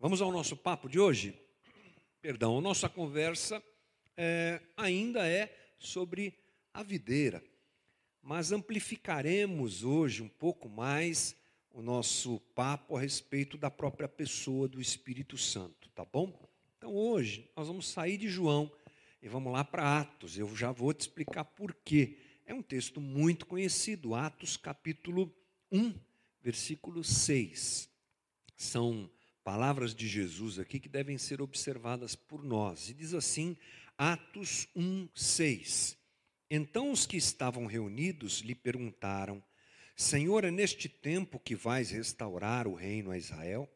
Vamos ao nosso papo de hoje? Perdão, a nossa conversa é, ainda é sobre a videira, mas amplificaremos hoje um pouco mais o nosso papo a respeito da própria pessoa do Espírito Santo, tá bom? Então hoje nós vamos sair de João e vamos lá para Atos. Eu já vou te explicar por quê. É um texto muito conhecido, Atos capítulo 1, versículo 6. São palavras de Jesus aqui que devem ser observadas por nós. E diz assim, Atos 1, 6. Então os que estavam reunidos lhe perguntaram: Senhor, é neste tempo que vais restaurar o reino a Israel?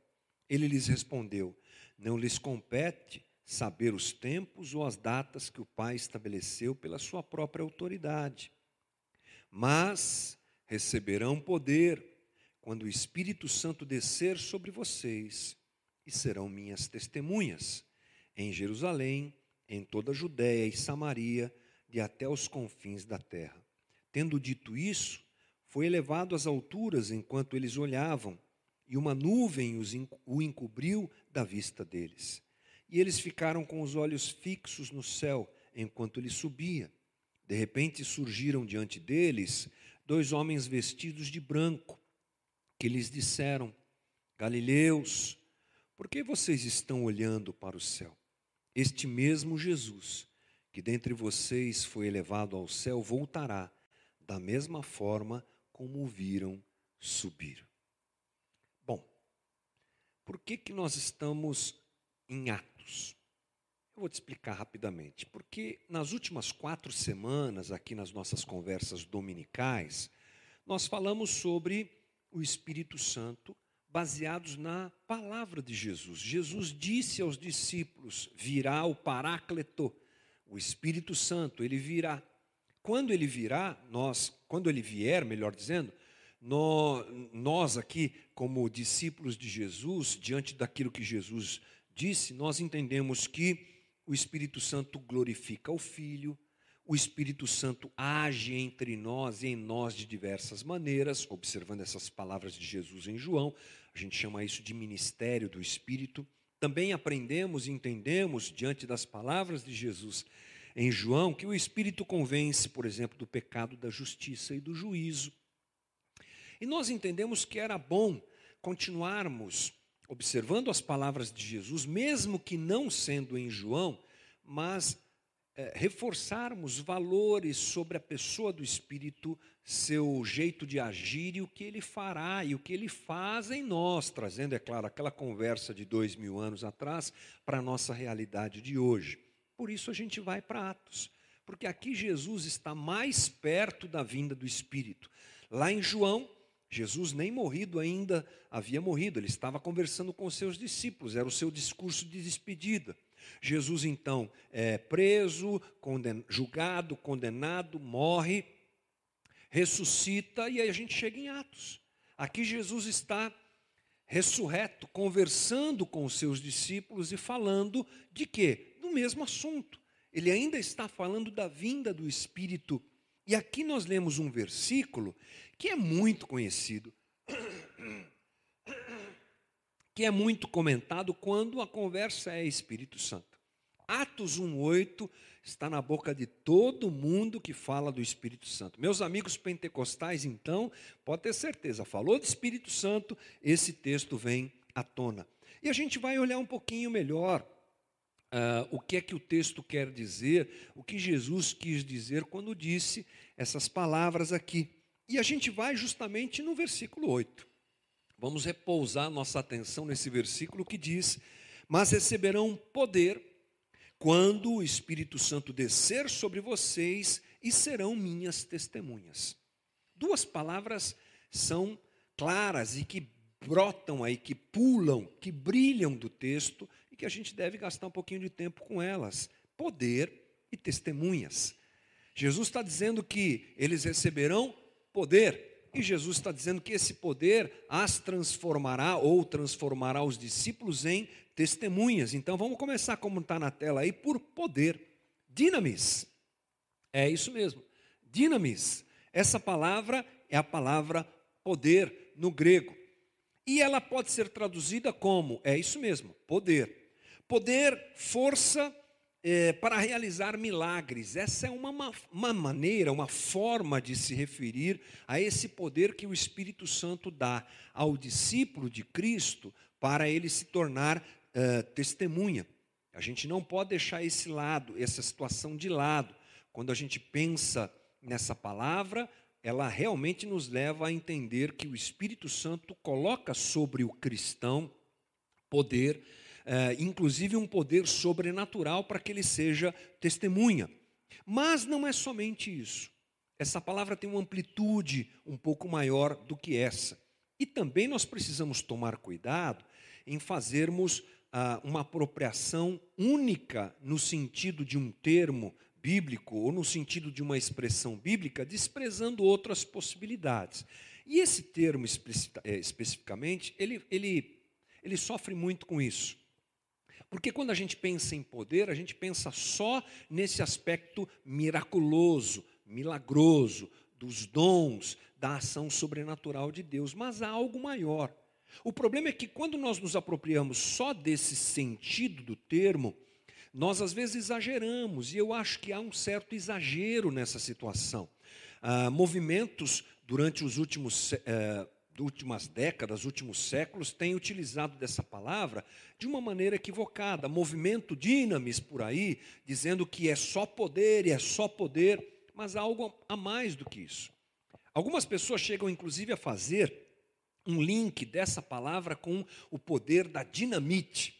Ele lhes respondeu: Não lhes compete saber os tempos ou as datas que o Pai estabeleceu pela sua própria autoridade. Mas receberão poder quando o Espírito Santo descer sobre vocês, e serão minhas testemunhas em Jerusalém, em toda a Judéia e Samaria, e até os confins da terra. Tendo dito isso, foi elevado às alturas enquanto eles olhavam, e uma nuvem o encobriu da vista deles. E eles ficaram com os olhos fixos no céu enquanto ele subia. De repente surgiram diante deles dois homens vestidos de branco, que lhes disseram: Galileus, por que vocês estão olhando para o céu? Este mesmo Jesus, que dentre vocês foi elevado ao céu, voltará da mesma forma como o viram subir. Bom, por que, que nós estamos em Atos? Eu vou te explicar rapidamente. Porque nas últimas quatro semanas, aqui nas nossas conversas dominicais, nós falamos sobre o Espírito Santo baseados na palavra de Jesus. Jesus disse aos discípulos: virá o Paráclito, o Espírito Santo, ele virá. Quando ele virá, nós, quando ele vier, melhor dizendo, nós aqui, como discípulos de Jesus, diante daquilo que Jesus disse, nós entendemos que o Espírito Santo glorifica o Filho, o Espírito Santo age entre nós e em nós de diversas maneiras, observando essas palavras de Jesus em João, a gente chama isso de ministério do Espírito. Também aprendemos e entendemos, diante das palavras de Jesus em João que o Espírito convence, por exemplo, do pecado, da justiça e do juízo. E nós entendemos que era bom continuarmos observando as palavras de Jesus, mesmo que não sendo em João, mas é, reforçarmos valores sobre a pessoa do Espírito, seu jeito de agir e o que ele fará e o que ele faz em nós, trazendo, é claro, aquela conversa de dois mil anos atrás para a nossa realidade de hoje. Por isso a gente vai para Atos, porque aqui Jesus está mais perto da vinda do Espírito. Lá em João, Jesus nem morrido ainda havia morrido, ele estava conversando com seus discípulos, era o seu discurso de despedida. Jesus então é preso, conden julgado, condenado, morre, ressuscita e aí a gente chega em Atos. Aqui Jesus está ressurreto, conversando com os seus discípulos e falando de quê? mesmo assunto. Ele ainda está falando da vinda do Espírito. E aqui nós lemos um versículo que é muito conhecido, que é muito comentado quando a conversa é Espírito Santo. Atos 1:8 está na boca de todo mundo que fala do Espírito Santo. Meus amigos pentecostais, então, pode ter certeza, falou de Espírito Santo, esse texto vem à tona. E a gente vai olhar um pouquinho melhor Uh, o que é que o texto quer dizer, o que Jesus quis dizer quando disse essas palavras aqui. E a gente vai justamente no versículo 8. Vamos repousar nossa atenção nesse versículo que diz: Mas receberão poder quando o Espírito Santo descer sobre vocês e serão minhas testemunhas. Duas palavras são claras e que brotam aí, que pulam, que brilham do texto e que a gente deve gastar um pouquinho de tempo com elas: poder e testemunhas. Jesus está dizendo que eles receberão poder, e Jesus está dizendo que esse poder as transformará ou transformará os discípulos em testemunhas. Então vamos começar como está na tela aí, por poder. Dinamis. É isso mesmo. Dinamis. Essa palavra é a palavra poder no grego. E ela pode ser traduzida como, é isso mesmo, poder. Poder, força é, para realizar milagres. Essa é uma, uma maneira, uma forma de se referir a esse poder que o Espírito Santo dá ao discípulo de Cristo para ele se tornar é, testemunha. A gente não pode deixar esse lado, essa situação de lado. Quando a gente pensa nessa palavra, ela realmente nos leva a entender que o Espírito Santo coloca sobre o cristão poder, eh, inclusive um poder sobrenatural para que ele seja testemunha. Mas não é somente isso. Essa palavra tem uma amplitude um pouco maior do que essa. E também nós precisamos tomar cuidado em fazermos ah, uma apropriação única no sentido de um termo bíblico ou no sentido de uma expressão bíblica, desprezando outras possibilidades. E esse termo é, especificamente, ele, ele, ele sofre muito com isso. Porque quando a gente pensa em poder, a gente pensa só nesse aspecto miraculoso, milagroso, dos dons, da ação sobrenatural de Deus, mas há algo maior. O problema é que quando nós nos apropriamos só desse sentido do termo, nós às vezes exageramos, e eu acho que há um certo exagero nessa situação. Ah, movimentos durante os últimos eh, últimas décadas, últimos séculos, têm utilizado dessa palavra de uma maneira equivocada. Movimento dinamis por aí, dizendo que é só poder e é só poder, mas há algo a mais do que isso. Algumas pessoas chegam inclusive a fazer um link dessa palavra com o poder da dinamite.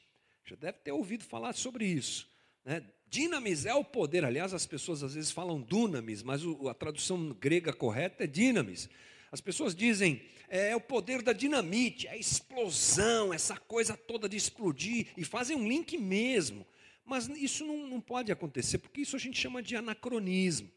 Já deve ter ouvido falar sobre isso. Né? Dinamis é o poder. Aliás, as pessoas às vezes falam dunamis, mas a tradução grega correta é dinamis. As pessoas dizem é, é o poder da dinamite, é a explosão, essa coisa toda de explodir, e fazem um link mesmo. Mas isso não, não pode acontecer, porque isso a gente chama de anacronismo.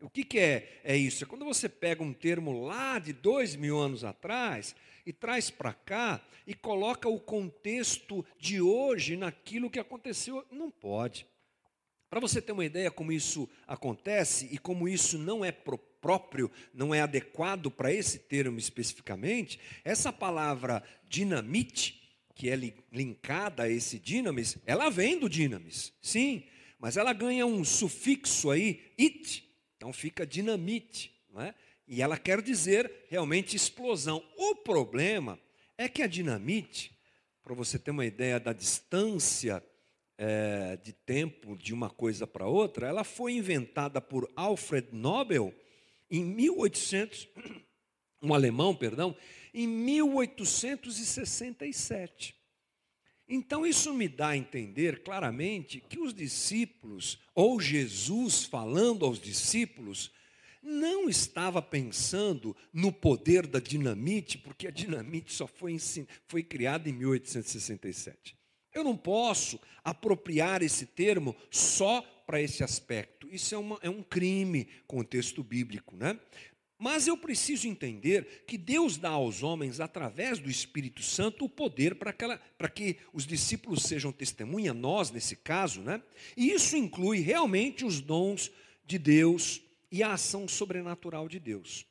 O que, que é, é isso? É quando você pega um termo lá de dois mil anos atrás e traz para cá e coloca o contexto de hoje naquilo que aconteceu. Não pode. Para você ter uma ideia como isso acontece e como isso não é próprio, não é adequado para esse termo especificamente, essa palavra dinamite, que é linkada a esse dinamis, ela vem do dinamis, sim, mas ela ganha um sufixo aí, it, então fica dinamite, não é? E ela quer dizer realmente explosão. O problema é que a dinamite, para você ter uma ideia da distância é, de tempo de uma coisa para outra, ela foi inventada por Alfred Nobel em 1800, um alemão, perdão, em 1867. Então isso me dá a entender claramente que os discípulos, ou Jesus falando aos discípulos, não estava pensando no poder da dinamite, porque a dinamite só foi, foi criada em 1867. Eu não posso apropriar esse termo só para esse aspecto. Isso é, uma, é um crime com o texto bíblico. Né? Mas eu preciso entender que Deus dá aos homens, através do Espírito Santo, o poder para que os discípulos sejam testemunha, nós nesse caso, né? E isso inclui realmente os dons de Deus e a ação sobrenatural de Deus.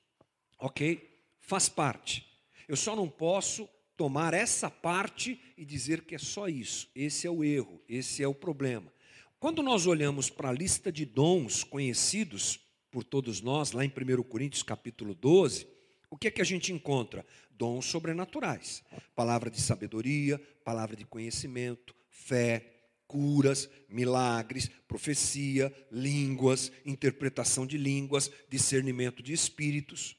Ok? Faz parte. Eu só não posso tomar essa parte e dizer que é só isso. Esse é o erro, esse é o problema. Quando nós olhamos para a lista de dons conhecidos por todos nós, lá em 1 Coríntios capítulo 12, o que é que a gente encontra? Dons sobrenaturais. Palavra de sabedoria, palavra de conhecimento, fé, curas, milagres, profecia, línguas, interpretação de línguas, discernimento de espíritos.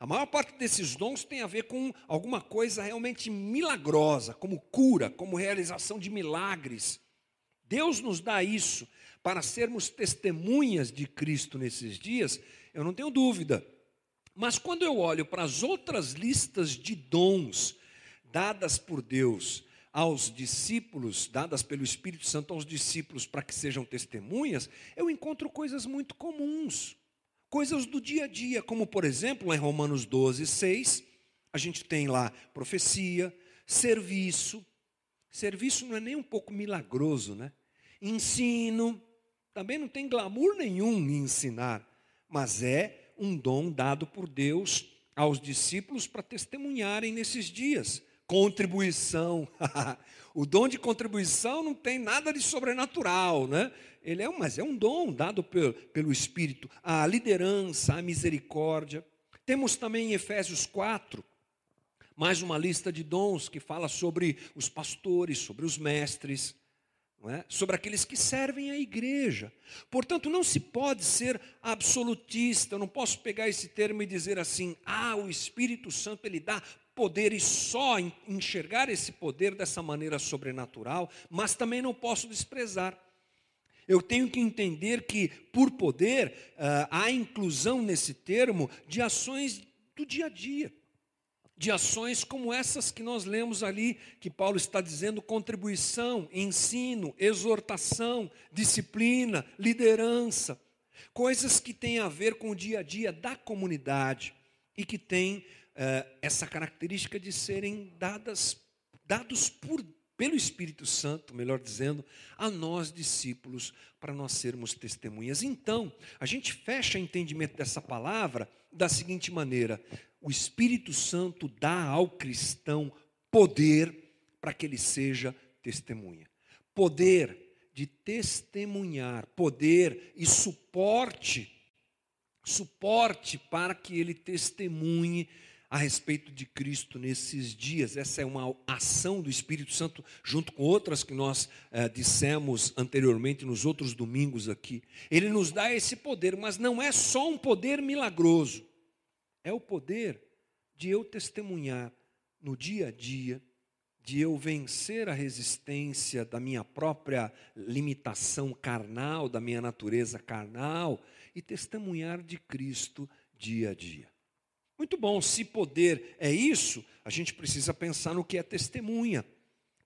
A maior parte desses dons tem a ver com alguma coisa realmente milagrosa, como cura, como realização de milagres. Deus nos dá isso para sermos testemunhas de Cristo nesses dias, eu não tenho dúvida. Mas quando eu olho para as outras listas de dons dadas por Deus aos discípulos, dadas pelo Espírito Santo aos discípulos para que sejam testemunhas, eu encontro coisas muito comuns, coisas do dia a dia, como por exemplo, em Romanos 12, 6, a gente tem lá profecia, serviço. Serviço não é nem um pouco milagroso, né? Ensino, também não tem glamour nenhum em ensinar, mas é um dom dado por Deus aos discípulos para testemunharem nesses dias contribuição. o dom de contribuição não tem nada de sobrenatural, né? Ele é, mas é um dom dado pelo, pelo Espírito. A liderança, a misericórdia. Temos também em Efésios 4, mais uma lista de dons que fala sobre os pastores, sobre os mestres, é? sobre aqueles que servem a igreja. Portanto, não se pode ser absolutista. Eu não posso pegar esse termo e dizer assim: ah, o Espírito Santo ele dá poder e só enxergar esse poder dessa maneira sobrenatural, mas também não posso desprezar. Eu tenho que entender que, por poder, uh, há inclusão nesse termo de ações do dia a dia de ações como essas que nós lemos ali, que Paulo está dizendo: contribuição, ensino, exortação, disciplina, liderança, coisas que têm a ver com o dia a dia da comunidade e que têm eh, essa característica de serem dadas, dados por pelo Espírito Santo, melhor dizendo, a nós discípulos, para nós sermos testemunhas. Então, a gente fecha o entendimento dessa palavra da seguinte maneira: o Espírito Santo dá ao cristão poder para que ele seja testemunha. Poder de testemunhar, poder e suporte, suporte para que ele testemunhe a respeito de Cristo nesses dias. Essa é uma ação do Espírito Santo, junto com outras que nós eh, dissemos anteriormente nos outros domingos aqui. Ele nos dá esse poder, mas não é só um poder milagroso, é o poder de eu testemunhar no dia a dia, de eu vencer a resistência da minha própria limitação carnal, da minha natureza carnal, e testemunhar de Cristo dia a dia. Muito bom, se poder é isso, a gente precisa pensar no que é testemunha.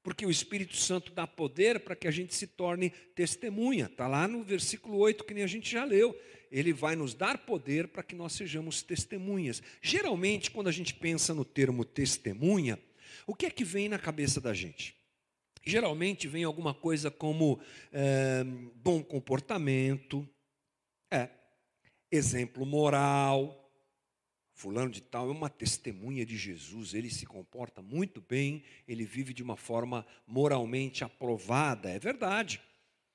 Porque o Espírito Santo dá poder para que a gente se torne testemunha. Está lá no versículo 8, que nem a gente já leu. Ele vai nos dar poder para que nós sejamos testemunhas. Geralmente, quando a gente pensa no termo testemunha, o que é que vem na cabeça da gente? Geralmente vem alguma coisa como é, bom comportamento, é, exemplo moral, Fulano de Tal é uma testemunha de Jesus, ele se comporta muito bem, ele vive de uma forma moralmente aprovada, é verdade.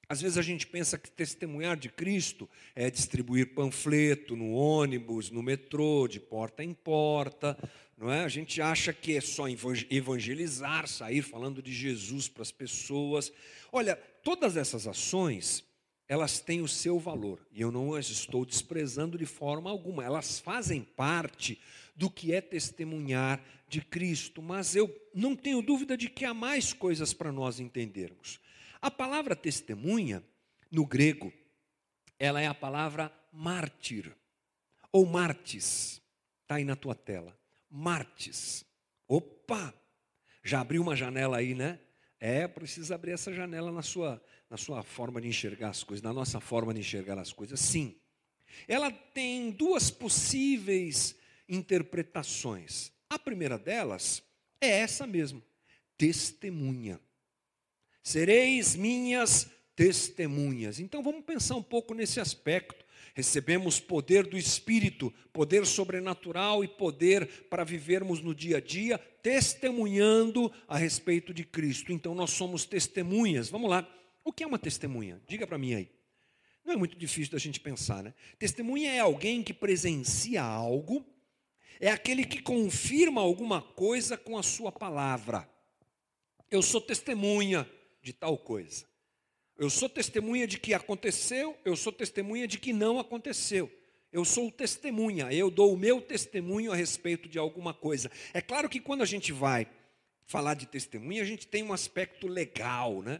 Às vezes a gente pensa que testemunhar de Cristo é distribuir panfleto no ônibus, no metrô, de porta em porta, não é? A gente acha que é só evangelizar, sair falando de Jesus para as pessoas. Olha, todas essas ações elas têm o seu valor, e eu não as estou desprezando de forma alguma, elas fazem parte do que é testemunhar de Cristo, mas eu não tenho dúvida de que há mais coisas para nós entendermos. A palavra testemunha, no grego, ela é a palavra mártir, ou martis, está aí na tua tela, martis. Opa! Já abriu uma janela aí, né? É, precisa abrir essa janela na sua, na sua forma de enxergar as coisas, na nossa forma de enxergar as coisas. Sim. Ela tem duas possíveis interpretações. A primeira delas é essa mesmo: testemunha. Sereis minhas testemunhas. Então vamos pensar um pouco nesse aspecto. Recebemos poder do Espírito, poder sobrenatural e poder para vivermos no dia a dia, testemunhando a respeito de Cristo. Então nós somos testemunhas. Vamos lá. O que é uma testemunha? Diga para mim aí. Não é muito difícil da gente pensar, né? Testemunha é alguém que presencia algo, é aquele que confirma alguma coisa com a sua palavra. Eu sou testemunha de tal coisa. Eu sou testemunha de que aconteceu, eu sou testemunha de que não aconteceu. Eu sou testemunha, eu dou o meu testemunho a respeito de alguma coisa. É claro que quando a gente vai falar de testemunha, a gente tem um aspecto legal, né?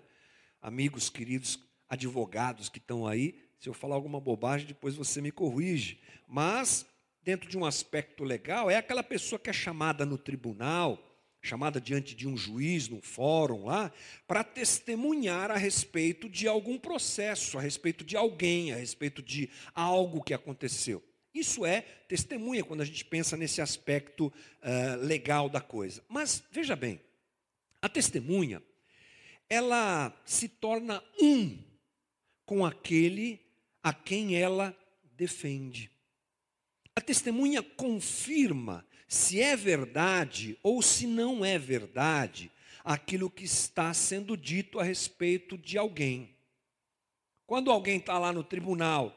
Amigos queridos advogados que estão aí, se eu falar alguma bobagem, depois você me corrige. Mas, dentro de um aspecto legal, é aquela pessoa que é chamada no tribunal, chamada diante de um juiz, num fórum lá, para testemunhar a respeito de algum processo, a respeito de alguém, a respeito de algo que aconteceu. Isso é testemunha quando a gente pensa nesse aspecto uh, legal da coisa. Mas veja bem, a testemunha, ela se torna um com aquele a quem ela defende. A testemunha confirma se é verdade ou se não é verdade aquilo que está sendo dito a respeito de alguém. Quando alguém está lá no tribunal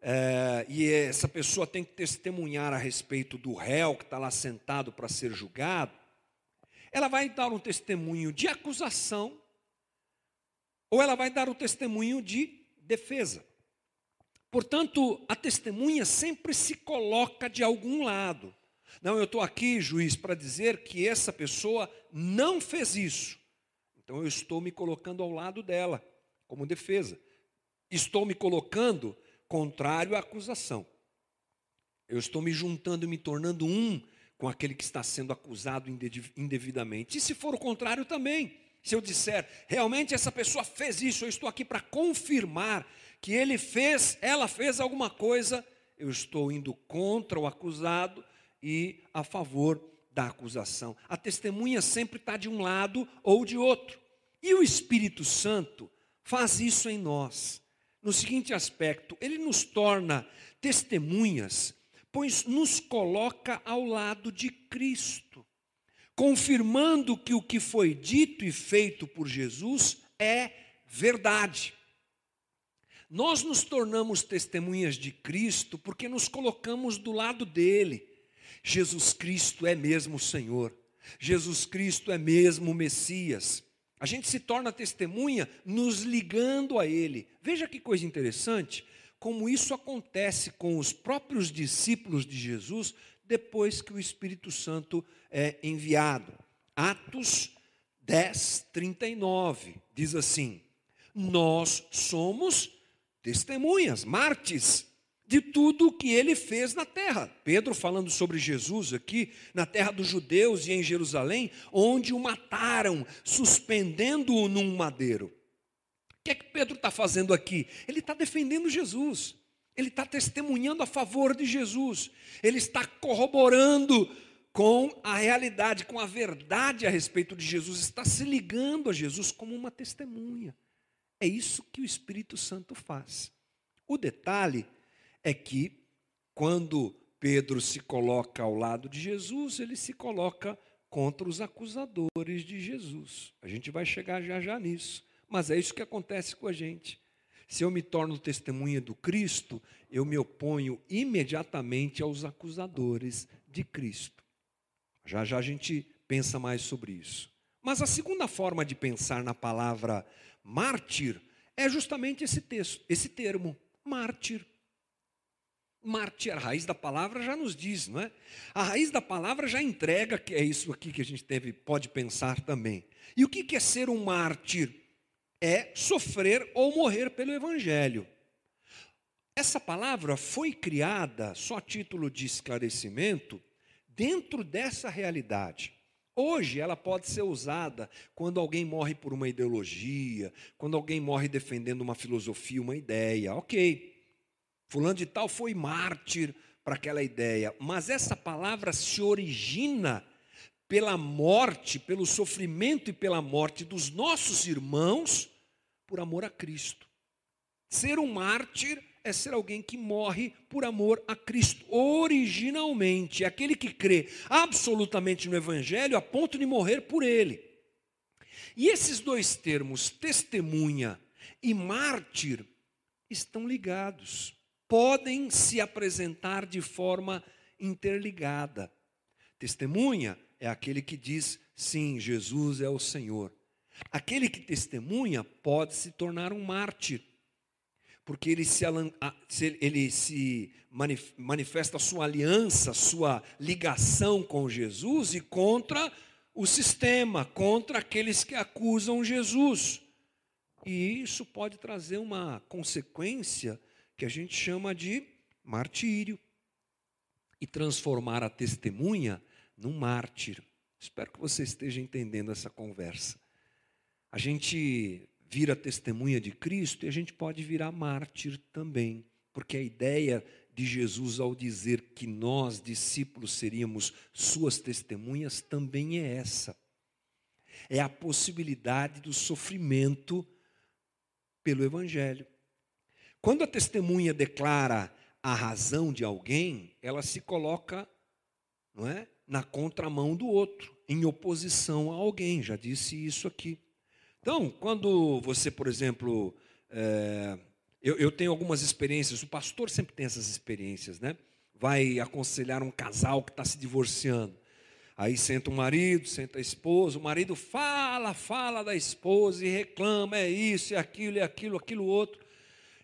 é, e essa pessoa tem que testemunhar a respeito do réu que está lá sentado para ser julgado, ela vai dar um testemunho de acusação ou ela vai dar um testemunho de defesa. Portanto, a testemunha sempre se coloca de algum lado. Não, eu estou aqui, juiz, para dizer que essa pessoa não fez isso. Então eu estou me colocando ao lado dela, como defesa. Estou me colocando contrário à acusação. Eu estou me juntando e me tornando um com aquele que está sendo acusado indevidamente. E se for o contrário também, se eu disser, realmente essa pessoa fez isso, eu estou aqui para confirmar que ele fez, ela fez alguma coisa, eu estou indo contra o acusado e a favor da acusação. A testemunha sempre está de um lado ou de outro. E o Espírito Santo faz isso em nós. No seguinte aspecto, ele nos torna testemunhas, pois nos coloca ao lado de Cristo, confirmando que o que foi dito e feito por Jesus é verdade. Nós nos tornamos testemunhas de Cristo porque nos colocamos do lado dele. Jesus Cristo é mesmo o Senhor. Jesus Cristo é mesmo o Messias. A gente se torna testemunha nos ligando a Ele. Veja que coisa interessante, como isso acontece com os próprios discípulos de Jesus depois que o Espírito Santo é enviado. Atos 10, 39 diz assim: Nós somos testemunhas, mártires de tudo o que ele fez na terra. Pedro falando sobre Jesus aqui, na terra dos judeus e em Jerusalém, onde o mataram, suspendendo-o num madeiro. Que é que Pedro está fazendo aqui? Ele está defendendo Jesus, ele está testemunhando a favor de Jesus, ele está corroborando com a realidade, com a verdade a respeito de Jesus, está se ligando a Jesus como uma testemunha. É isso que o Espírito Santo faz. O detalhe é que, quando Pedro se coloca ao lado de Jesus, ele se coloca contra os acusadores de Jesus. A gente vai chegar já já nisso. Mas é isso que acontece com a gente. Se eu me torno testemunha do Cristo, eu me oponho imediatamente aos acusadores de Cristo. Já já a gente pensa mais sobre isso. Mas a segunda forma de pensar na palavra mártir é justamente esse texto, esse termo, mártir. Mártir, a raiz da palavra já nos diz, não é? A raiz da palavra já entrega que é isso aqui que a gente deve, pode pensar também. E o que é ser um mártir? É sofrer ou morrer pelo evangelho. Essa palavra foi criada, só a título de esclarecimento, dentro dessa realidade. Hoje ela pode ser usada quando alguém morre por uma ideologia, quando alguém morre defendendo uma filosofia, uma ideia. Ok, fulano de tal foi mártir para aquela ideia, mas essa palavra se origina pela morte, pelo sofrimento e pela morte dos nossos irmãos por amor a Cristo. Ser um mártir é ser alguém que morre por amor a Cristo, originalmente, é aquele que crê absolutamente no Evangelho a ponto de morrer por ele. E esses dois termos, testemunha e mártir, estão ligados, podem se apresentar de forma interligada. Testemunha é aquele que diz, sim, Jesus é o Senhor. Aquele que testemunha pode se tornar um mártir porque ele se, ele se manifesta sua aliança, sua ligação com Jesus e contra o sistema, contra aqueles que acusam Jesus. E isso pode trazer uma consequência que a gente chama de martírio e transformar a testemunha num mártir. Espero que você esteja entendendo essa conversa. A gente vira testemunha de Cristo e a gente pode virar mártir também, porque a ideia de Jesus ao dizer que nós, discípulos, seríamos suas testemunhas também é essa. É a possibilidade do sofrimento pelo Evangelho. Quando a testemunha declara a razão de alguém, ela se coloca não é? Na contramão do outro, em oposição a alguém. Já disse isso aqui. Então, quando você, por exemplo, é, eu, eu tenho algumas experiências, o pastor sempre tem essas experiências, né? Vai aconselhar um casal que está se divorciando. Aí senta o marido, senta a esposa, o marido fala, fala da esposa e reclama, é isso, é aquilo, é aquilo, aquilo outro.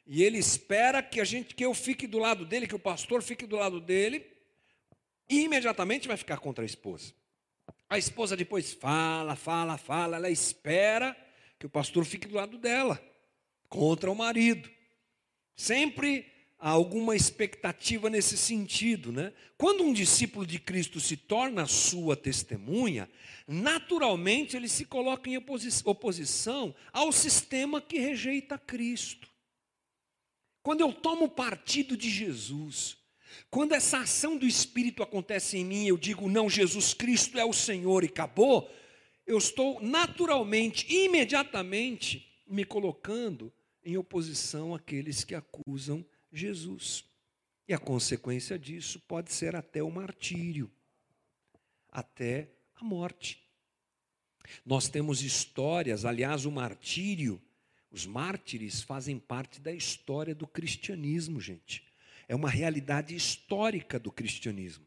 E ele espera que a gente, que eu fique do lado dele, que o pastor fique do lado dele, e imediatamente vai ficar contra a esposa. A esposa depois fala, fala, fala, ela espera que o pastor fique do lado dela, contra o marido. Sempre há alguma expectativa nesse sentido, né? Quando um discípulo de Cristo se torna sua testemunha, naturalmente ele se coloca em oposição ao sistema que rejeita Cristo. Quando eu tomo partido de Jesus, quando essa ação do Espírito acontece em mim, eu digo, não, Jesus Cristo é o Senhor e acabou, eu estou naturalmente, imediatamente, me colocando em oposição àqueles que acusam Jesus. E a consequência disso pode ser até o martírio, até a morte. Nós temos histórias, aliás, o martírio, os mártires fazem parte da história do cristianismo, gente é uma realidade histórica do cristianismo.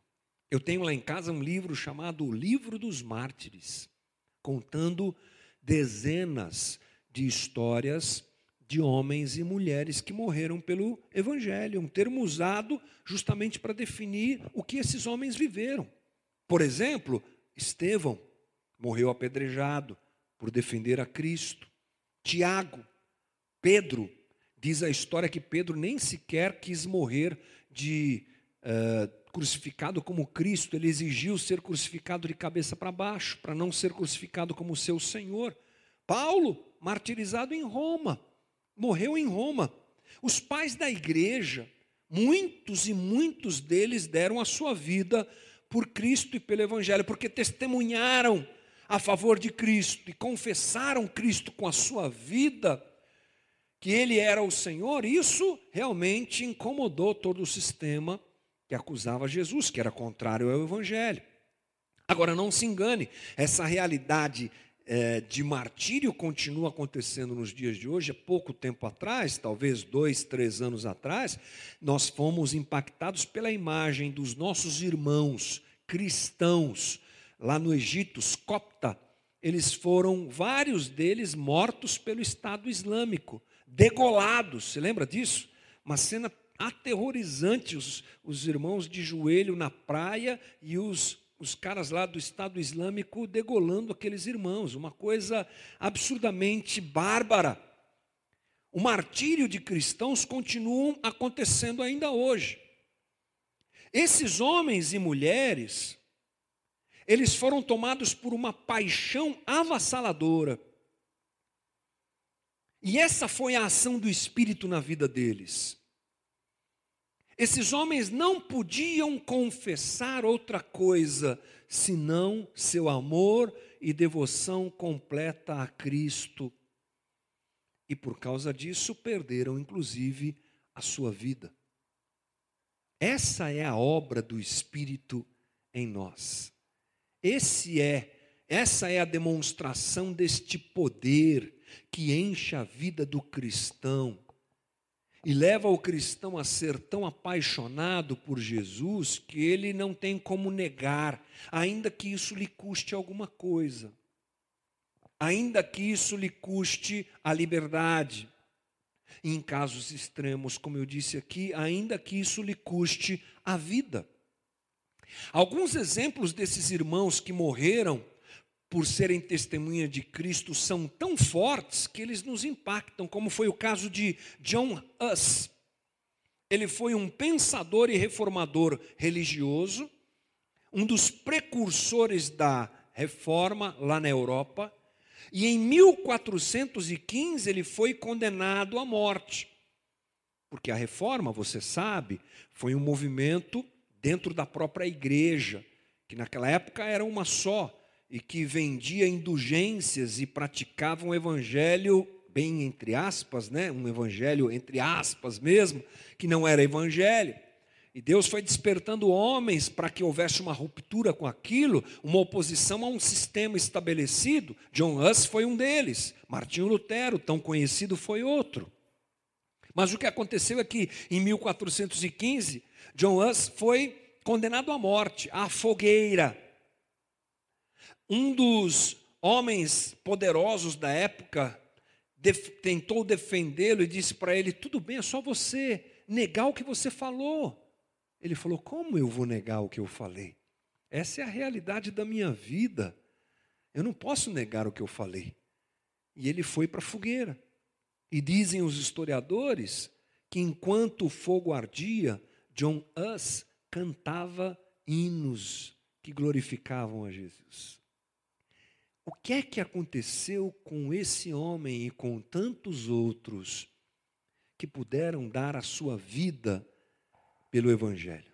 Eu tenho lá em casa um livro chamado O Livro dos Mártires, contando dezenas de histórias de homens e mulheres que morreram pelo Evangelho, um termo usado justamente para definir o que esses homens viveram. Por exemplo, Estevão morreu apedrejado por defender a Cristo. Tiago, Pedro Diz a história que Pedro nem sequer quis morrer de uh, crucificado como Cristo, ele exigiu ser crucificado de cabeça para baixo, para não ser crucificado como seu Senhor. Paulo, martirizado em Roma, morreu em Roma. Os pais da igreja, muitos e muitos deles deram a sua vida por Cristo e pelo Evangelho, porque testemunharam a favor de Cristo e confessaram Cristo com a sua vida que ele era o Senhor, isso realmente incomodou todo o sistema que acusava Jesus, que era contrário ao Evangelho. Agora, não se engane, essa realidade é, de martírio continua acontecendo nos dias de hoje. Há pouco tempo atrás, talvez dois, três anos atrás, nós fomos impactados pela imagem dos nossos irmãos cristãos lá no Egito, os copta. Eles foram, vários deles, mortos pelo Estado Islâmico degolados. Você lembra disso? Uma cena aterrorizante, os, os irmãos de joelho na praia e os, os caras lá do Estado Islâmico degolando aqueles irmãos, uma coisa absurdamente bárbara. O martírio de cristãos continua acontecendo ainda hoje. Esses homens e mulheres, eles foram tomados por uma paixão avassaladora e essa foi a ação do Espírito na vida deles. Esses homens não podiam confessar outra coisa senão seu amor e devoção completa a Cristo. E por causa disso perderam, inclusive, a sua vida. Essa é a obra do Espírito em nós. Esse é, essa é a demonstração deste poder que enche a vida do cristão e leva o cristão a ser tão apaixonado por Jesus que ele não tem como negar, ainda que isso lhe custe alguma coisa, ainda que isso lhe custe a liberdade. Em casos extremos, como eu disse aqui, ainda que isso lhe custe a vida. Alguns exemplos desses irmãos que morreram por serem testemunha de Cristo, são tão fortes que eles nos impactam, como foi o caso de John Huss. Ele foi um pensador e reformador religioso, um dos precursores da reforma lá na Europa, e em 1415 ele foi condenado à morte. Porque a reforma, você sabe, foi um movimento dentro da própria igreja, que naquela época era uma só e que vendia indulgências e praticava um evangelho bem entre aspas, né? Um evangelho entre aspas mesmo, que não era evangelho. E Deus foi despertando homens para que houvesse uma ruptura com aquilo, uma oposição a um sistema estabelecido. John Huss foi um deles, Martinho Lutero, tão conhecido, foi outro. Mas o que aconteceu é que em 1415, John Huss foi condenado à morte, à fogueira. Um dos homens poderosos da época def tentou defendê-lo e disse para ele: Tudo bem, é só você negar o que você falou. Ele falou: Como eu vou negar o que eu falei? Essa é a realidade da minha vida. Eu não posso negar o que eu falei. E ele foi para a fogueira. E dizem os historiadores que enquanto o fogo ardia, John Huss cantava hinos que glorificavam a Jesus. O que é que aconteceu com esse homem e com tantos outros que puderam dar a sua vida pelo Evangelho.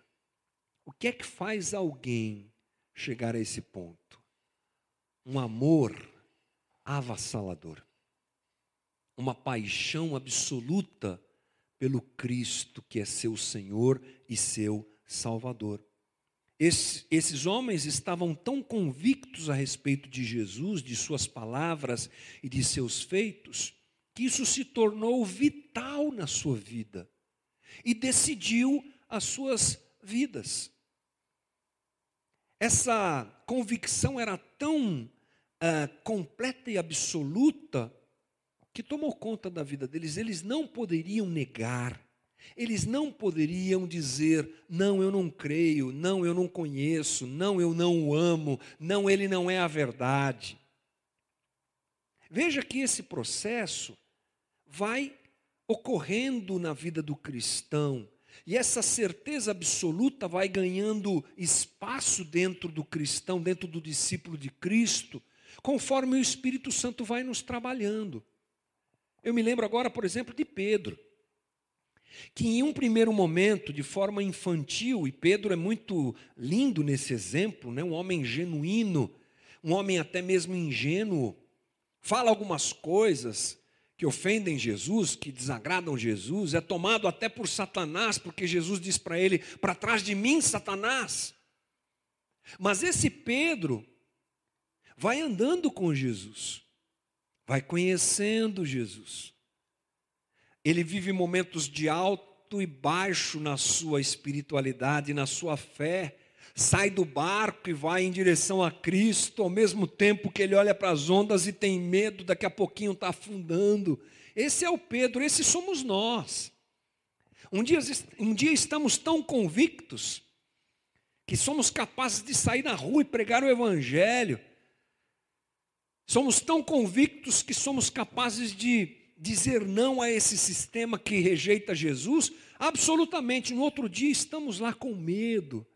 O que é que faz alguém chegar a esse ponto? Um amor avassalador, uma paixão absoluta pelo Cristo que é seu Senhor e seu Salvador. Esses homens estavam tão convictos a respeito de Jesus, de suas palavras e de seus feitos, que isso se tornou vital na sua vida e decidiu as suas vidas. Essa convicção era tão uh, completa e absoluta que tomou conta da vida deles. Eles não poderiam negar, eles não poderiam dizer: não, eu não creio, não, eu não conheço, não, eu não o amo, não, ele não é a verdade. Veja que esse processo vai ocorrendo na vida do cristão e essa certeza absoluta vai ganhando espaço dentro do cristão, dentro do discípulo de Cristo, conforme o Espírito Santo vai nos trabalhando. Eu me lembro agora, por exemplo, de Pedro, que em um primeiro momento, de forma infantil, e Pedro é muito lindo nesse exemplo, né? um homem genuíno, um homem até mesmo ingênuo, fala algumas coisas, que ofendem Jesus, que desagradam Jesus, é tomado até por Satanás, porque Jesus diz para ele: para trás de mim, Satanás. Mas esse Pedro vai andando com Jesus, vai conhecendo Jesus. Ele vive momentos de alto e baixo na sua espiritualidade, na sua fé sai do barco e vai em direção a Cristo, ao mesmo tempo que ele olha para as ondas e tem medo, daqui a pouquinho está afundando. Esse é o Pedro, esse somos nós. Um dia, um dia estamos tão convictos que somos capazes de sair na rua e pregar o Evangelho. Somos tão convictos que somos capazes de dizer não a esse sistema que rejeita Jesus, absolutamente. No outro dia estamos lá com medo,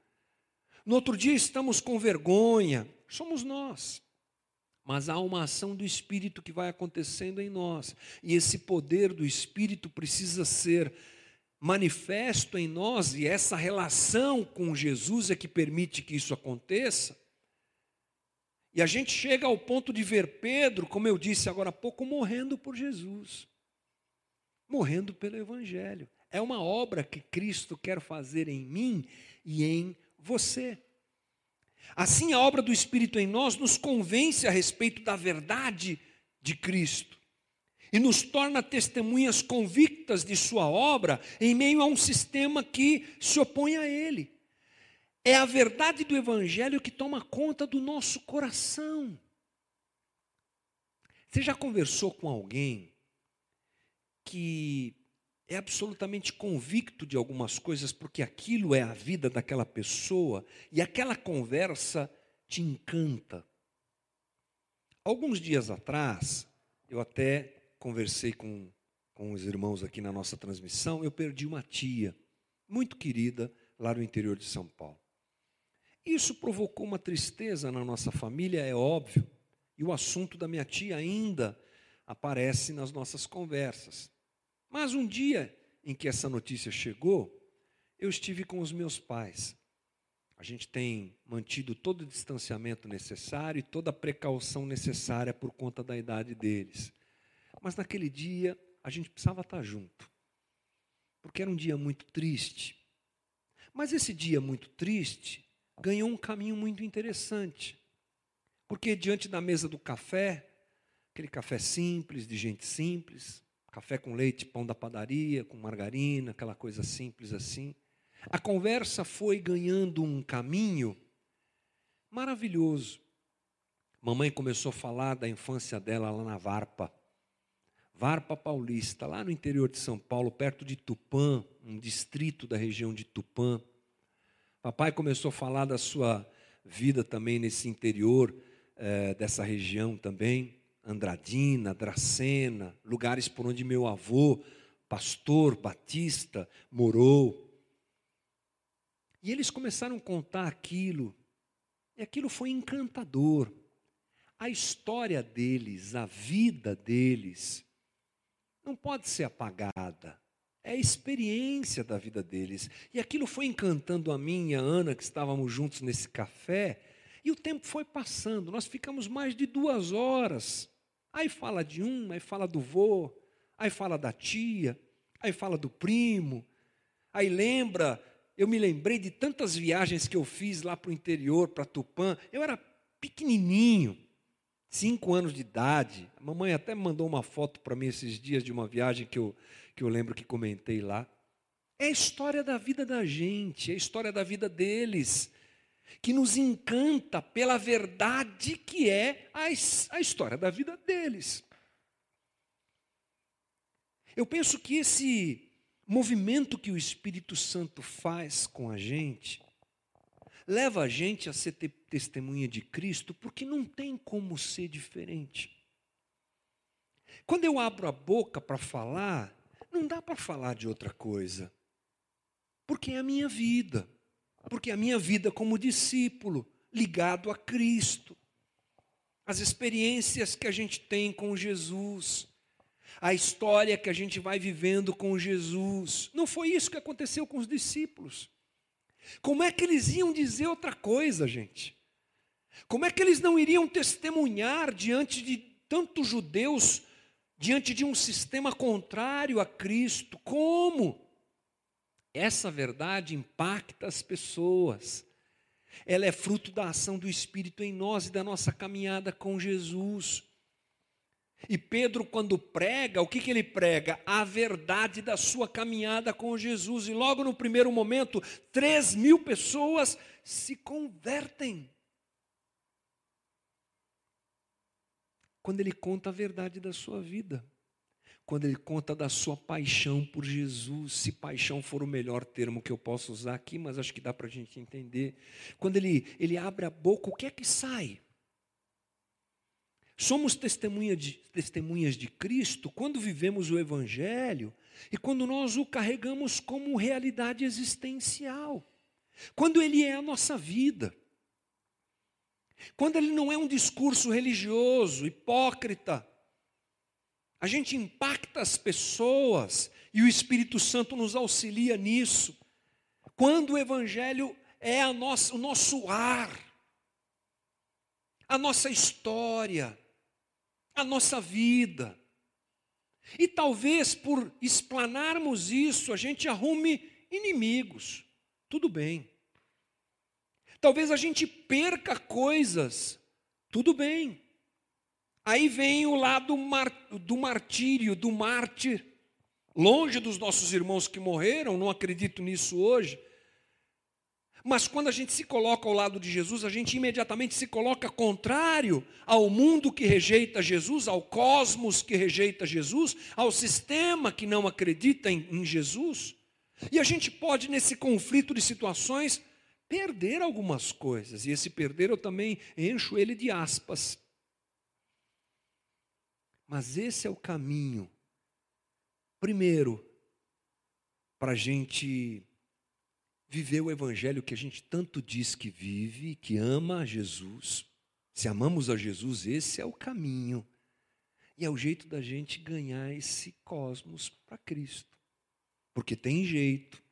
no outro dia estamos com vergonha, somos nós. Mas há uma ação do Espírito que vai acontecendo em nós, e esse poder do Espírito precisa ser manifesto em nós, e essa relação com Jesus é que permite que isso aconteça. E a gente chega ao ponto de ver Pedro, como eu disse agora há pouco, morrendo por Jesus, morrendo pelo Evangelho. É uma obra que Cristo quer fazer em mim e em você. Assim, a obra do Espírito em nós nos convence a respeito da verdade de Cristo e nos torna testemunhas convictas de Sua obra em meio a um sistema que se opõe a Ele. É a verdade do Evangelho que toma conta do nosso coração. Você já conversou com alguém que é absolutamente convicto de algumas coisas, porque aquilo é a vida daquela pessoa e aquela conversa te encanta. Alguns dias atrás, eu até conversei com, com os irmãos aqui na nossa transmissão, eu perdi uma tia, muito querida, lá no interior de São Paulo. Isso provocou uma tristeza na nossa família, é óbvio, e o assunto da minha tia ainda aparece nas nossas conversas. Mas um dia em que essa notícia chegou, eu estive com os meus pais. A gente tem mantido todo o distanciamento necessário e toda a precaução necessária por conta da idade deles. Mas naquele dia a gente precisava estar junto, porque era um dia muito triste. Mas esse dia muito triste ganhou um caminho muito interessante. Porque diante da mesa do café, aquele café simples, de gente simples, café com leite, pão da padaria, com margarina, aquela coisa simples assim. A conversa foi ganhando um caminho maravilhoso. Mamãe começou a falar da infância dela lá na Varpa. Varpa Paulista, lá no interior de São Paulo, perto de Tupã, um distrito da região de Tupã. Papai começou a falar da sua vida também nesse interior é, dessa região também, Andradina, Dracena, lugares por onde meu avô, pastor batista, morou. E eles começaram a contar aquilo, e aquilo foi encantador. A história deles, a vida deles, não pode ser apagada. É a experiência da vida deles. E aquilo foi encantando a mim e a Ana, que estávamos juntos nesse café, e o tempo foi passando. Nós ficamos mais de duas horas. Aí fala de um, aí fala do vô, aí fala da tia, aí fala do primo, aí lembra. Eu me lembrei de tantas viagens que eu fiz lá para o interior, para Tupã. Eu era pequenininho cinco anos de idade. A mamãe até mandou uma foto para mim esses dias de uma viagem que eu, que eu lembro que comentei lá. É a história da vida da gente, é a história da vida deles, que nos encanta pela verdade que é a, a história da vida deles. Eu penso que esse movimento que o Espírito Santo faz com a gente leva a gente a ser testemunha de Cristo, porque não tem como ser diferente. Quando eu abro a boca para falar, não dá para falar de outra coisa, porque é a minha vida, porque é a minha vida como discípulo, ligado a Cristo, as experiências que a gente tem com Jesus, a história que a gente vai vivendo com Jesus. Não foi isso que aconteceu com os discípulos. Como é que eles iam dizer outra coisa, gente? Como é que eles não iriam testemunhar diante de tantos judeus, diante de um sistema contrário a Cristo? Como? Essa verdade impacta as pessoas. Ela é fruto da ação do Espírito em nós e da nossa caminhada com Jesus. E Pedro, quando prega, o que, que ele prega? A verdade da sua caminhada com Jesus. E logo no primeiro momento, três mil pessoas se convertem. Quando ele conta a verdade da sua vida. Quando ele conta da sua paixão por Jesus, se paixão for o melhor termo que eu posso usar aqui, mas acho que dá para a gente entender. Quando ele, ele abre a boca, o que é que sai? Somos testemunha de, testemunhas de Cristo quando vivemos o Evangelho e quando nós o carregamos como realidade existencial, quando ele é a nossa vida, quando ele não é um discurso religioso, hipócrita. A gente impacta as pessoas e o Espírito Santo nos auxilia nisso. Quando o Evangelho é nossa, o nosso ar, a nossa história, a nossa vida. E talvez por explanarmos isso, a gente arrume inimigos. Tudo bem. Talvez a gente perca coisas. Tudo bem. Aí vem o lado do martírio, do mártir. Longe dos nossos irmãos que morreram, não acredito nisso hoje. Mas quando a gente se coloca ao lado de Jesus, a gente imediatamente se coloca contrário ao mundo que rejeita Jesus, ao cosmos que rejeita Jesus, ao sistema que não acredita em, em Jesus. E a gente pode, nesse conflito de situações, perder algumas coisas. E esse perder eu também encho ele de aspas. Mas esse é o caminho, primeiro, para a gente viver o evangelho que a gente tanto diz que vive, que ama a Jesus. Se amamos a Jesus, esse é o caminho. E é o jeito da gente ganhar esse cosmos para Cristo. Porque tem jeito.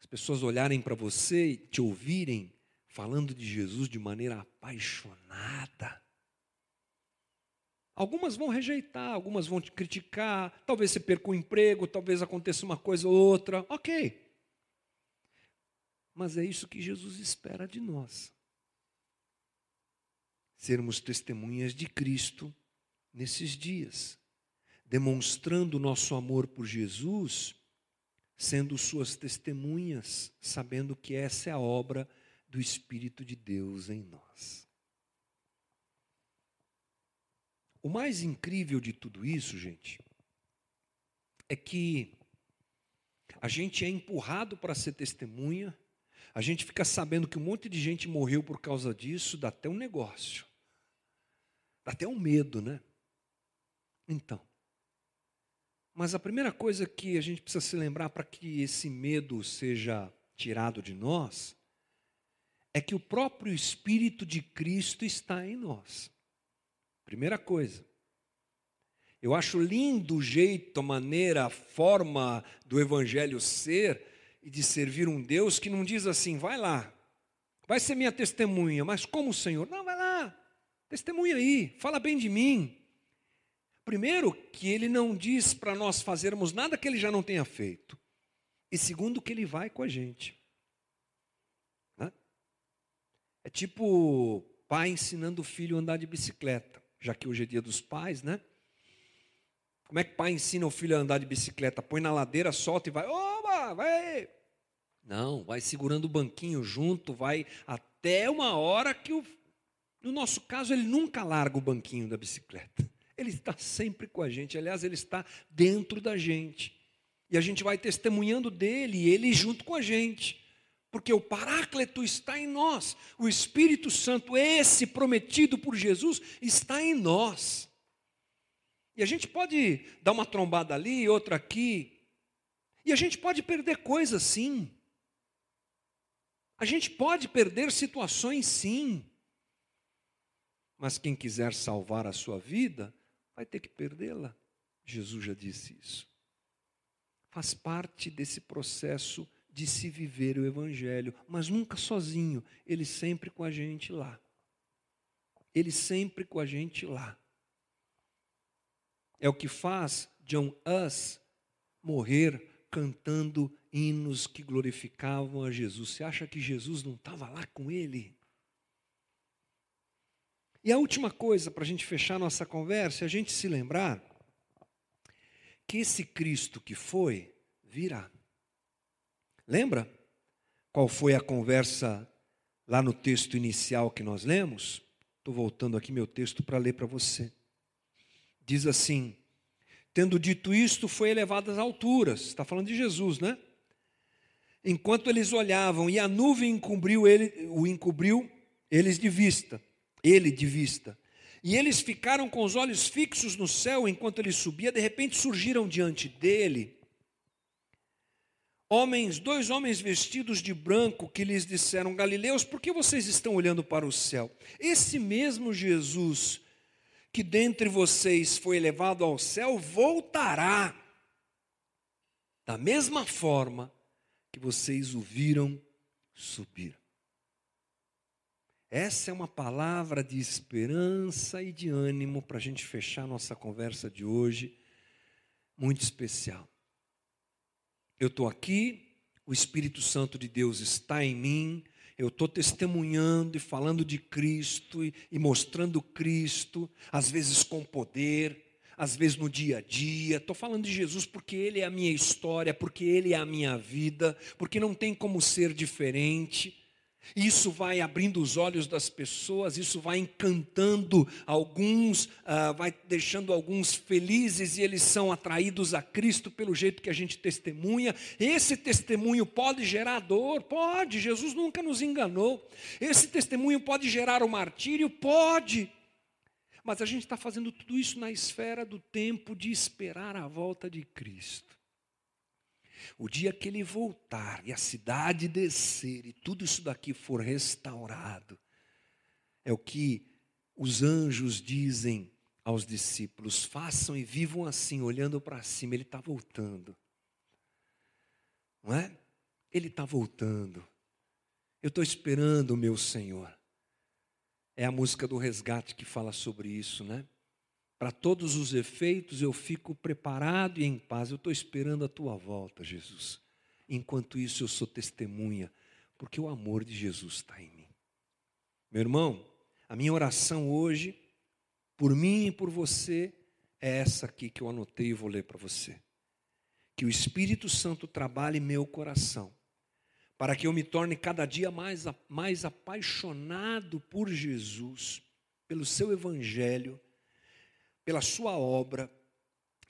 As pessoas olharem para você e te ouvirem falando de Jesus de maneira apaixonada. Algumas vão rejeitar, algumas vão te criticar, talvez você perca o emprego, talvez aconteça uma coisa ou outra. Ok, mas é isso que Jesus espera de nós. Sermos testemunhas de Cristo nesses dias, demonstrando nosso amor por Jesus, sendo suas testemunhas, sabendo que essa é a obra do Espírito de Deus em nós. O mais incrível de tudo isso, gente, é que a gente é empurrado para ser testemunha, a gente fica sabendo que um monte de gente morreu por causa disso, dá até um negócio, dá até um medo, né? Então, mas a primeira coisa que a gente precisa se lembrar para que esse medo seja tirado de nós é que o próprio Espírito de Cristo está em nós. Primeira coisa. Eu acho lindo o jeito, a maneira, a forma do Evangelho ser e de servir um Deus que não diz assim, vai lá, vai ser minha testemunha, mas como o Senhor? Não, vai lá, testemunha aí, fala bem de mim. Primeiro, que ele não diz para nós fazermos nada que ele já não tenha feito. E segundo, que ele vai com a gente. Né? É tipo pai ensinando o filho a andar de bicicleta, já que hoje é dia dos pais, né? Como é que pai ensina o filho a andar de bicicleta? Põe na ladeira, solta e vai, oba, vai. Não, vai segurando o banquinho junto, vai até uma hora que o. No nosso caso, ele nunca larga o banquinho da bicicleta. Ele está sempre com a gente. Aliás, ele está dentro da gente. E a gente vai testemunhando dele e ele junto com a gente. Porque o Paráclito está em nós. O Espírito Santo, esse prometido por Jesus, está em nós. E a gente pode dar uma trombada ali, outra aqui. E a gente pode perder coisas sim. A gente pode perder situações sim. Mas quem quiser salvar a sua vida, vai ter que perdê-la. Jesus já disse isso. Faz parte desse processo de se viver o Evangelho, mas nunca sozinho, ele sempre com a gente lá. Ele sempre com a gente lá. É o que faz John Us morrer cantando hinos que glorificavam a Jesus. Você acha que Jesus não estava lá com ele? E a última coisa para a gente fechar nossa conversa é a gente se lembrar que esse Cristo que foi, virá. Lembra qual foi a conversa lá no texto inicial que nós lemos? Estou voltando aqui meu texto para ler para você diz assim: Tendo dito isto, foi elevado às alturas. Está falando de Jesus, né? Enquanto eles olhavam, e a nuvem encobriu ele, o encobriu eles de vista, ele de vista. E eles ficaram com os olhos fixos no céu enquanto ele subia, de repente surgiram diante dele homens, dois homens vestidos de branco, que lhes disseram: Galileus, por que vocês estão olhando para o céu? Esse mesmo Jesus que dentre vocês foi elevado ao céu voltará da mesma forma que vocês o viram subir. Essa é uma palavra de esperança e de ânimo para a gente fechar nossa conversa de hoje, muito especial. Eu estou aqui, o Espírito Santo de Deus está em mim, eu estou testemunhando e falando de Cristo e, e mostrando Cristo, às vezes com poder, às vezes no dia a dia. Estou falando de Jesus porque Ele é a minha história, porque Ele é a minha vida, porque não tem como ser diferente. Isso vai abrindo os olhos das pessoas, isso vai encantando alguns, uh, vai deixando alguns felizes e eles são atraídos a Cristo pelo jeito que a gente testemunha. Esse testemunho pode gerar dor? Pode, Jesus nunca nos enganou. Esse testemunho pode gerar o martírio? Pode. Mas a gente está fazendo tudo isso na esfera do tempo de esperar a volta de Cristo. O dia que ele voltar e a cidade descer e tudo isso daqui for restaurado, é o que os anjos dizem aos discípulos: façam e vivam assim, olhando para cima, ele está voltando. Não é? Ele está voltando. Eu estou esperando o meu Senhor. É a música do resgate que fala sobre isso, né? Para todos os efeitos, eu fico preparado e em paz. Eu estou esperando a tua volta, Jesus. Enquanto isso, eu sou testemunha, porque o amor de Jesus está em mim. Meu irmão, a minha oração hoje, por mim e por você, é essa aqui que eu anotei e vou ler para você. Que o Espírito Santo trabalhe meu coração, para que eu me torne cada dia mais, mais apaixonado por Jesus, pelo seu Evangelho, pela sua obra,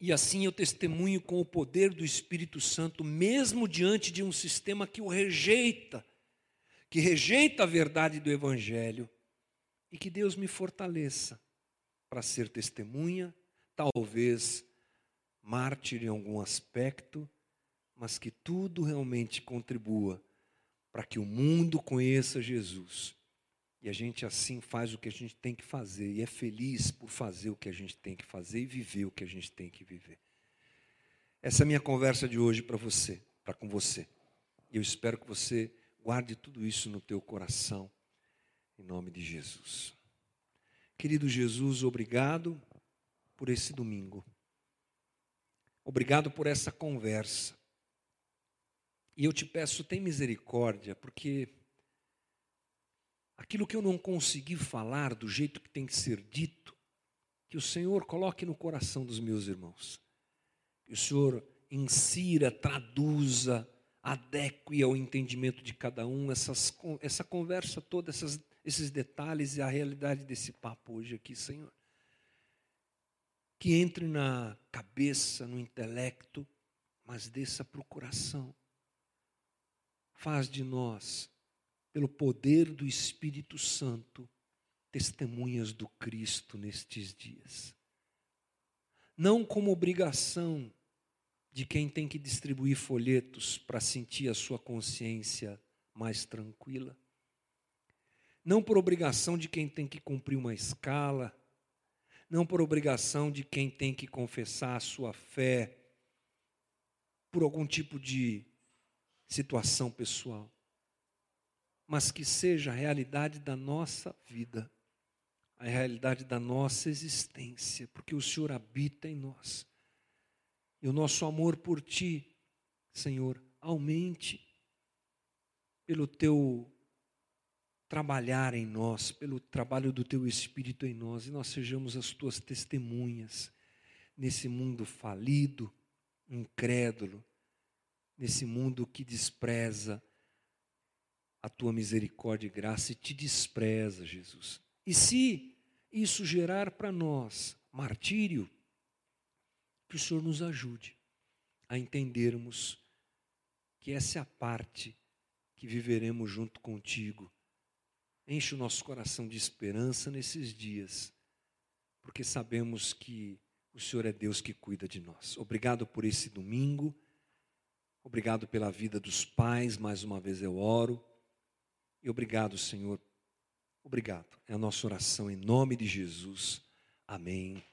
e assim eu testemunho com o poder do Espírito Santo, mesmo diante de um sistema que o rejeita, que rejeita a verdade do Evangelho, e que Deus me fortaleça para ser testemunha, talvez mártir em algum aspecto, mas que tudo realmente contribua para que o mundo conheça Jesus. E a gente assim faz o que a gente tem que fazer e é feliz por fazer o que a gente tem que fazer e viver o que a gente tem que viver. Essa é a minha conversa de hoje para você, para com você. Eu espero que você guarde tudo isso no teu coração em nome de Jesus. Querido Jesus, obrigado por esse domingo. Obrigado por essa conversa. E eu te peço, tem misericórdia, porque aquilo que eu não consegui falar do jeito que tem que ser dito, que o Senhor coloque no coração dos meus irmãos. Que o Senhor insira, traduza, adeque ao entendimento de cada um essas, essa conversa toda, essas esses detalhes e a realidade desse papo hoje aqui, Senhor. Que entre na cabeça, no intelecto, mas desça para o coração. Faz de nós, pelo poder do Espírito Santo, testemunhas do Cristo nestes dias. Não como obrigação de quem tem que distribuir folhetos para sentir a sua consciência mais tranquila. Não por obrigação de quem tem que cumprir uma escala, não por obrigação de quem tem que confessar a sua fé, por algum tipo de situação pessoal, mas que seja a realidade da nossa vida, a realidade da nossa existência, porque o Senhor habita em nós. E o nosso amor por Ti, Senhor, aumente pelo Teu trabalhar em nós, pelo trabalho do teu Espírito em nós, e nós sejamos as tuas testemunhas nesse mundo falido, incrédulo, nesse mundo que despreza a tua misericórdia e graça e te despreza, Jesus. E se isso gerar para nós martírio, que o Senhor nos ajude a entendermos que essa é a parte que viveremos junto contigo Enche o nosso coração de esperança nesses dias, porque sabemos que o Senhor é Deus que cuida de nós. Obrigado por esse domingo, obrigado pela vida dos pais, mais uma vez eu oro, e obrigado, Senhor, obrigado. É a nossa oração em nome de Jesus. Amém